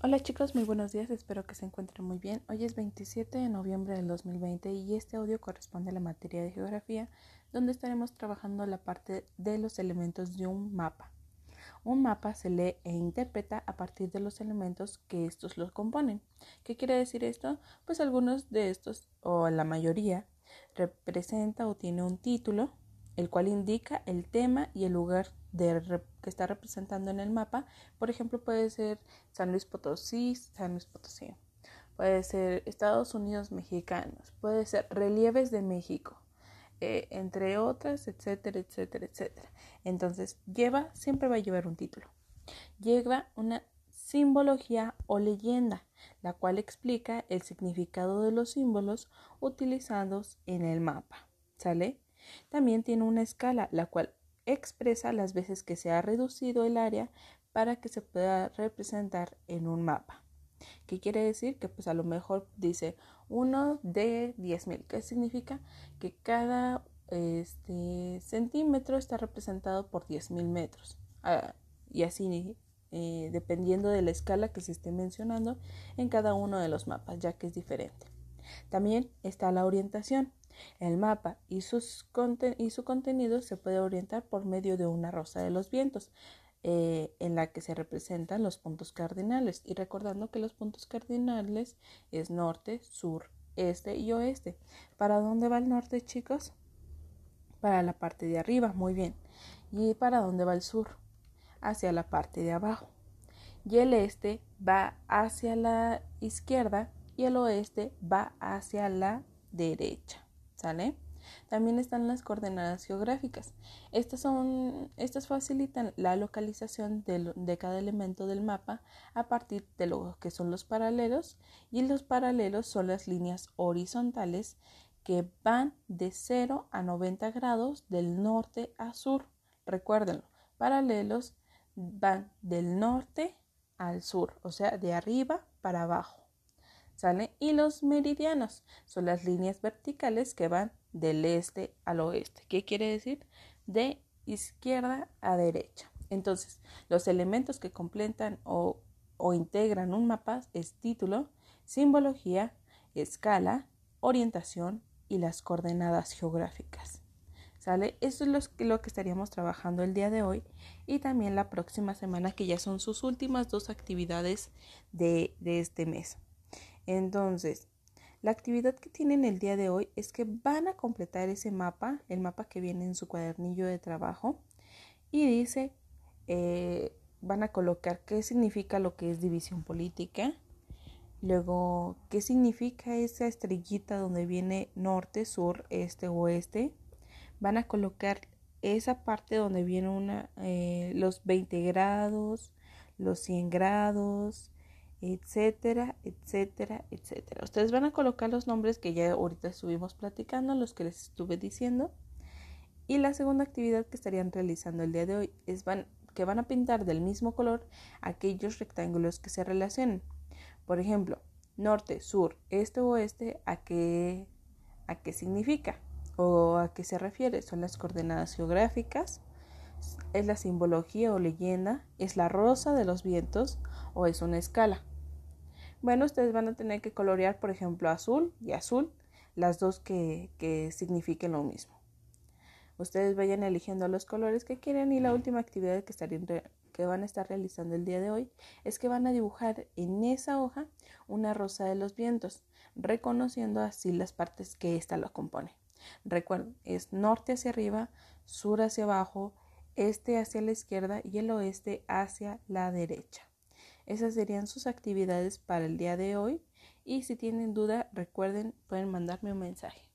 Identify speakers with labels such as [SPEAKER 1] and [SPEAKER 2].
[SPEAKER 1] Hola chicos, muy buenos días, espero que se encuentren muy bien. Hoy es 27 de noviembre del 2020 y este audio corresponde a la materia de geografía, donde estaremos trabajando la parte de los elementos de un mapa. Un mapa se lee e interpreta a partir de los elementos que estos los componen. ¿Qué quiere decir esto? Pues algunos de estos, o la mayoría, representa o tiene un título, el cual indica el tema y el lugar que está representando en el mapa. Por ejemplo, puede ser San Luis Potosí, San Luis Potosí. Puede ser Estados Unidos mexicanos, puede ser relieves de México, eh, entre otras, etcétera, etcétera, etcétera. Entonces, lleva, siempre va a llevar un título. Lleva una simbología o leyenda, la cual explica el significado de los símbolos utilizados en el mapa. ¿Sale? También tiene una escala, la cual expresa las veces que se ha reducido el área para que se pueda representar en un mapa. ¿Qué quiere decir? Que pues a lo mejor dice 1 de 10.000. ¿Qué significa? Que cada este, centímetro está representado por 10.000 metros. Ah, y así eh, dependiendo de la escala que se esté mencionando en cada uno de los mapas, ya que es diferente. También está la orientación. El mapa y, y su contenido se puede orientar por medio de una rosa de los vientos, eh, en la que se representan los puntos cardinales. Y recordando que los puntos cardinales es norte, sur, este y oeste. ¿Para dónde va el norte, chicos? Para la parte de arriba, muy bien. ¿Y para dónde va el sur? Hacia la parte de abajo. Y el este va hacia la izquierda y el oeste va hacia la derecha. ¿Sale? También están las coordenadas geográficas. Estas, son, estas facilitan la localización de, cada elemento del mapa a partir de lo que son los paralelos y los paralelos son las líneas horizontales que van de 0 a 90 grados del norte a sur. Recuérdenlo, paralelos van del norte al sur, o sea, de arriba para abajo. ¿Sale? Y los meridianos son las líneas verticales que van del este al oeste. ¿Qué quiere decir? De izquierda a derecha. Entonces, los elementos que completan o, o integran un mapa es título, simbología, escala, orientación y las coordenadas geográficas. ¿Sale? Eso es lo, lo, que estaríamos trabajando el día de hoy y también la próxima semana, que ya son sus últimas dos actividades de, de este mes. Entonces, la actividad que tienen el día de hoy es que van a completar ese mapa, el mapa que viene en su cuadernillo de trabajo, y dice, eh, van a colocar qué significa lo que es división política, luego qué significa esa estrellita donde viene norte, sur, este, oeste, van a colocar esa parte donde viene una, eh, los 20 grados, los 100 grados, etcétera, etcétera, etcétera. Ustedes van a colocar los nombres que ya ahorita estuvimos platicando, los que les estuve diciendo. Y la segunda actividad que estarían realizando el día de hoy es van, que van a pintar del mismo color aquellos rectángulos que se relacionen. Por ejemplo, norte, sur, este, oeste, ¿a qué, a qué significa? ¿O a qué se refiere? Son las coordenadas geográficas, es la simbología o leyenda, es la rosa de los vientos o es una escala. Bueno, ustedes van a tener que colorear, por ejemplo, azul y azul, las dos que, que signifiquen lo mismo. Ustedes vayan eligiendo los colores que quieren y la última actividad que, que van a estar realizando el día de hoy es que van a dibujar en esa hoja una rosa de los vientos, reconociendo así las partes que ésta lo compone. Recuerden, es norte hacia arriba, sur hacia abajo, este hacia la izquierda y el oeste hacia la derecha. Esas serían sus actividades para el día de hoy y si tienen duda recuerden pueden mandarme un mensaje.